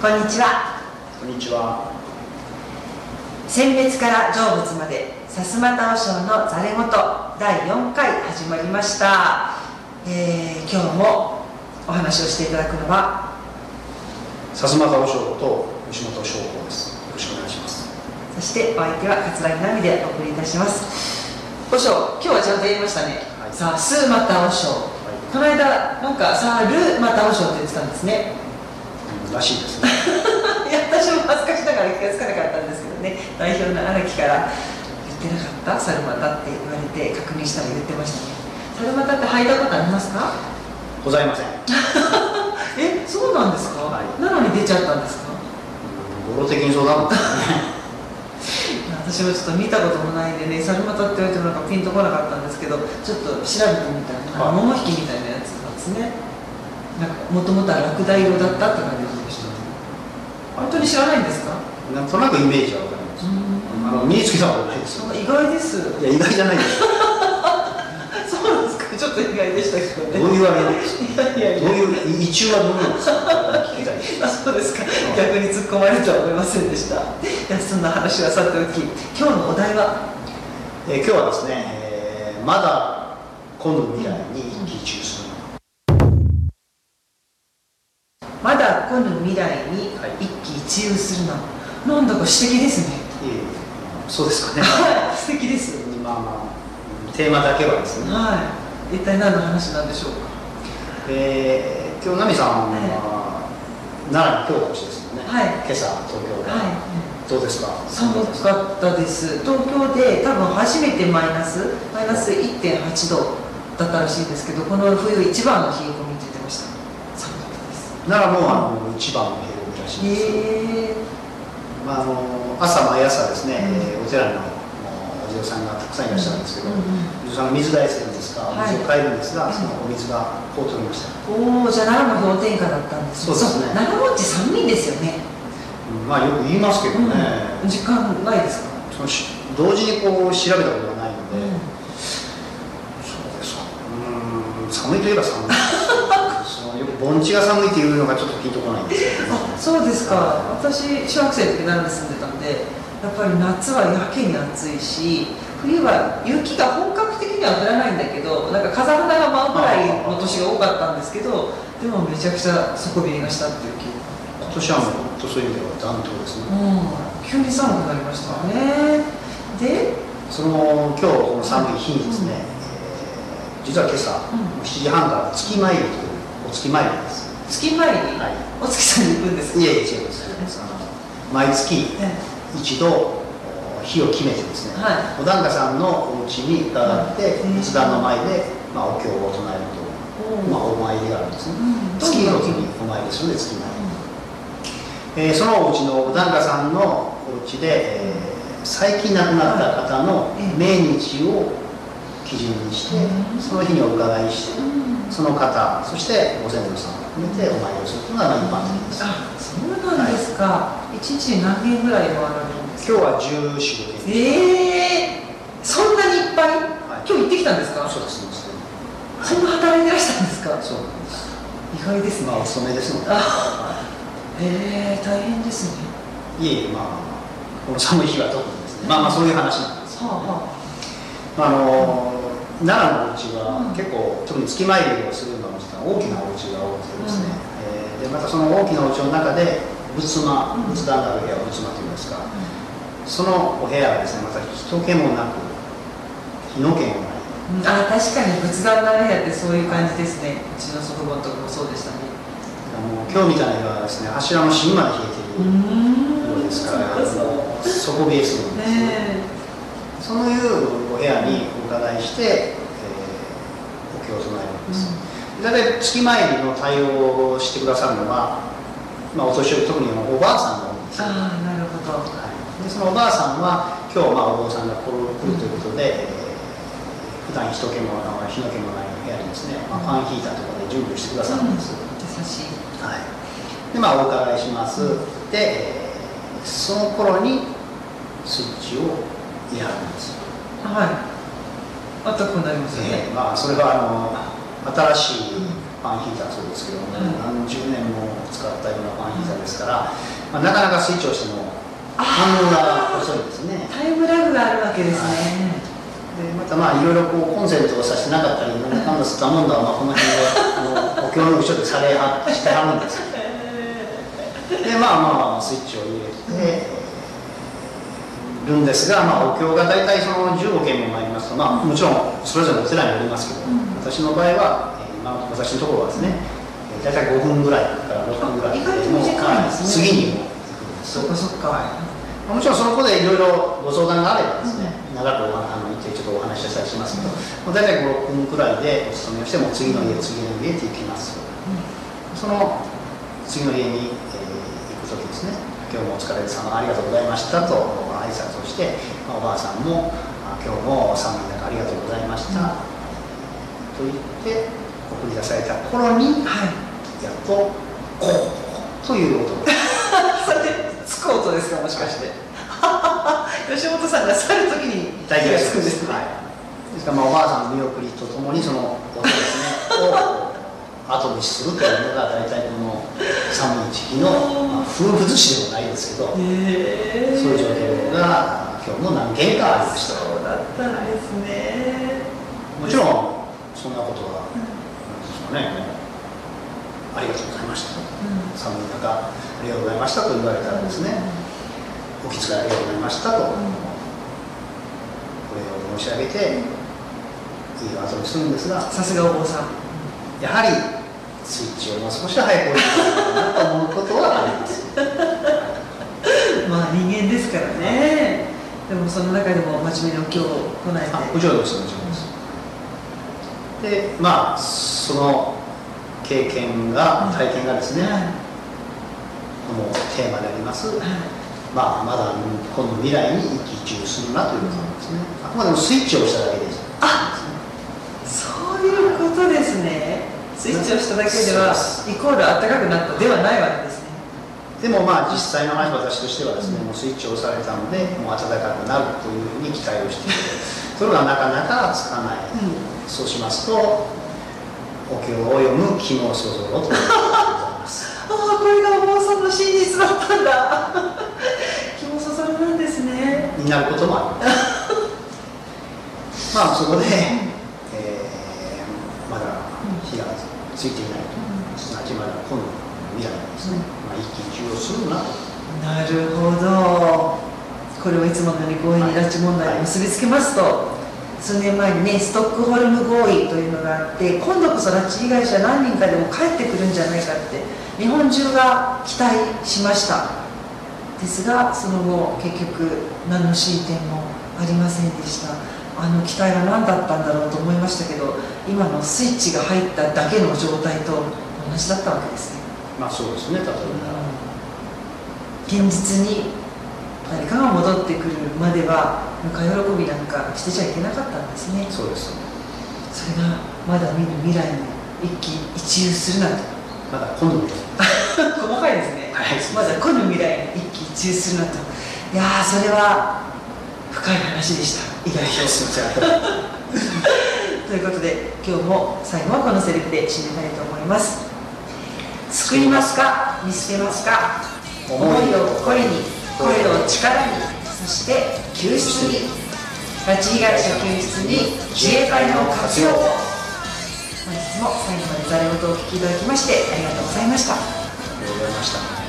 こんにちは。こんにちは。選別から成仏までさすまた和尚のざれ言第4回始まりました、えー今日もお話をしていただくのはさすまた和尚と吉本翔子です。よろしくお願いします。そしてお相手は桂木奈美でお送りいたします。和尚今日はちゃんと言いましたね、はい。さあすまた和尚。この間なんかさあるまた和尚って言ってたんですね。うんらしいですね。いや私も恥ずかしながら気がつかなかったんですけどね。代表の荒木から言ってなかった？サルマタって言われて確認したら言ってましたね。サルマタって履いたことありますか？ございません。えそうなんですか、はい。なのに出ちゃったんですか？うん語呂的にそうなんですよね。私もちょっと見たこともないんでねサルマタって言われてもなんかピンとこなかったんですけどちょっと調べてみたら、あの桃引きみたいなやつなんですねなんかもともとはラクダ色だったって感じでした。本当に知らないんですか？なんとなくイメージはわかります。あの身につけたことないですよ。意外です。いや意外じゃないです そうなんですか？ちょっと意外でしたけどね。どういうあれですか？いやいや。いやどういう一中はどうなんですか？あ そうですか。逆に突っ込まれるとは思いませんでした。いやそんな話はさておき今日のお題は？えー今日はですね、えーまだ今度未来に一喜一憂するまだ来ぬ未来にはい一喜一憂するな、なんだか詩的ですね。いえそうですかね。はい素敵です。まあまあテーマだけはですね。はい。一体何の話なんでしょうか？えー今日奈美さんは奈良に今日お越しですよね、はい。今朝東京で、はい。どうですか？寒かったです。東京で多分初めてマイナスマイナス1.8度だったらしいですけどこの冬一番の冷え込みって言ってました奈良もあの一番の平均らしいです、へえ。まあ、あの朝毎朝ですね、うん。えーお寺のお嬢さんがたくさんいらっしゃるんですけど、うんうん。お嬢さんが水代するんですか、はい。水を変えるんですが、うん。そのお水がこう取りました、おおじゃあ奈良も氷点下だったんですそうですね。奈良もっち寒いんですよね、うんまあよく言いますけどね、うん、時間ないですか、そのし同時にこう調べたことがないので、うん。そうですか。うーん寒いといえば寒い盆地が寒いっていうのがちょっとピンとこないんですけど、あそうですか。私小学生の時奈良に住んでたんでやっぱり夏はやけに暑いし冬は雪が本格的には降らないんだけどなんか風花が舞うぐらいの年が多かったんですけどでもめちゃくちゃ底冷えがしたっていう記憶。今年はもう本当そういう意味では暖冬ですね、うん。急に寒くなりましたね。で？その今日この寒い日にですね、えー実は今朝、うん。7時半から月参りと月参りです、月前に？はい。お月さんに行くんですか？いえいえ違います毎月え一度お日を決めてですね、はい。お檀家さんのお家に伺ってうん。仏壇の前で、まあ、お経を唱えると、おまあ、お参りがあるんですね、うん。月の時にお参りするので月参り、えーそのお家のお檀家さんのお家で、えー最近亡くなった方のはい。命日を基準にして、うんその日にお伺いして、うん。その方そしてご先祖さんを含めてお参りをするというのがまあ一般的です。あそうなんですか、一日に何件ぐらい回られるんですか？今日は14、15件。ええそんなにいっぱい、はい。今日行ってきたんですか？そうですねそんな働いてらしたんですか？そうなんです。意外ですね、まあお勤めですので、あはへえ大変ですね。い、いえいえまあこの寒い日は特にですね。まあまあそういう話なんです。はあはまああの奈良のお家はうん結構、特に月参りをするのは大きなお家が多くてですね、えーでまたその大きなお家の中で仏間うん。仏壇がある部屋を仏間といいますかあ、そのお部屋はですねまた人気もなく日の気もない。うん。あ確かに仏壇の部屋ってそういう感じですね。うちの祖父母のとこもそうでしたね。あの今日みたいな日はですね柱の芯まで冷えているんようですから、そうかそう底冷えするんですねねそういうお部屋にお伺いして、えーお経を唱えるんえ、です、大体月参りの対応をしてくださるのは、まあ、お年寄り特におばあさんが多いんですよ、ああなるほど。はい、でそのおばあさんは今日、まあ、お坊さんが来るということで、えー普段人気も日の気もない部屋にですね、まあ、ファンヒーターとかで準備してくださるんです、優しい。はい、でまあお伺いします、で、えーその頃にスイッチを入れはるんですよはい。あったくなりますよね、ええまあそれはあの新しいファンヒーターそうですけども、うん。何十年も使ったようなファンヒーターですから、まあ、なかなかスイッチをしても反応が遅いですね。タイムラグがあるわけですね、でまたまあいろいろこうコンセントをさしてなかったりなんだかんだすったもんだはまあこの辺であのお経の後ろでされはしてはるんですよ でまあまあスイッチを入れてるんですが、まあ、お経が大体その15件もありますと、まあ、もちろんそれぞれのお寺によりますけど、うん。私の場合は、えーまあ、私のところはですね、えー大体5分ぐらいから6分ぐらいあ意外と短いですね。次にもそっかそっか、まあもちろんその子でいろいろご相談があればですね、長くお話あの一ちょっとお話ししたりしますけど、もう大体5、6分くらいでお勤めをしても次の家、次の家って行きます。その次の家に、えー行くときですね、今日もお疲れ様ありがとうございましたと挨拶をして、まあおばあさんもあ今日も寒い中ありがとうございました、と言って送り出された頃にはい。やっとこうという音が。それでつく音ですかもしかして。吉本さんが去るときに大体つくんですね、はい、ですからまあおばあさんの見送りとともにその音ですねを後にするというのが大体この寒い時期の、まあ、風物詩でもないですけど、へえそういう状況が今日も何件かありました。そうだったんですね。もちろんそんなことは、なんね。ありがとうございました。寒い中ありがとうございましたと言われたらですね。お気遣いありがとうございましたと、お礼を申し上げていい後にするんですがさすがお坊さん。やはりスイッチをもう少し早く押したいなと思うことはあります。まあ人間ですからね。でもその中でも真面目にお経を唱えて。あ、もちろんです、もちろんです。で、まあ、その経験が、体験がですね、はい。このテーマであります、はい。まあ、まだこの未来に一喜一憂するなということなんですね。あくまでもスイッチをしただけです。あそういうことですね。スイッチをしただけではイコール暖かくなったではないわけですねでもまあ実際の話私としてはですね、もうスイッチを押されたのでもう暖かくなるというふうに期待をしていてそれがなかなかつかない、そうしますとお経を読む気のそぞろと ああこれがお坊さんの真実だったんだ。気もそそるなんですね。になることもありますまあそこで、えーまだ火がついていないと、すなわちまだ今度の未来にですね、まあ、一喜一憂するなとなるほど。これをいつものように強引に拉致問題に結びつけますと、数年前にねストックホルム合意というのがあって今度こそ拉致被害者何人かでも帰ってくるんじゃないかって日本中が期待しました。ですがその後結局何の進展もありませんでした。あの期待は何だったんだろうと思いましたけど今のスイッチが入っただけの状態と同じだったわけですね。まあそうですね例えば、現実に誰かが戻ってくるまではぬか喜びなんかしてちゃいけなかったんですね。そうです。それがまだ見ぬ未来に一喜一憂するなとまだ今度の細かいですね、はい。まだ来ぬ未来に一喜一憂するなといやーそれは深い話でした。意外とすみませんということで今日も最後はこのセリフで締めたいと思います救いますか？見捨てますか？思いを声に声を力にそして救出に。拉致被害者救出に自衛隊の活用を。本日も最後までざれ言をお聞きいただきましてありがとうございました。ありがとうございました。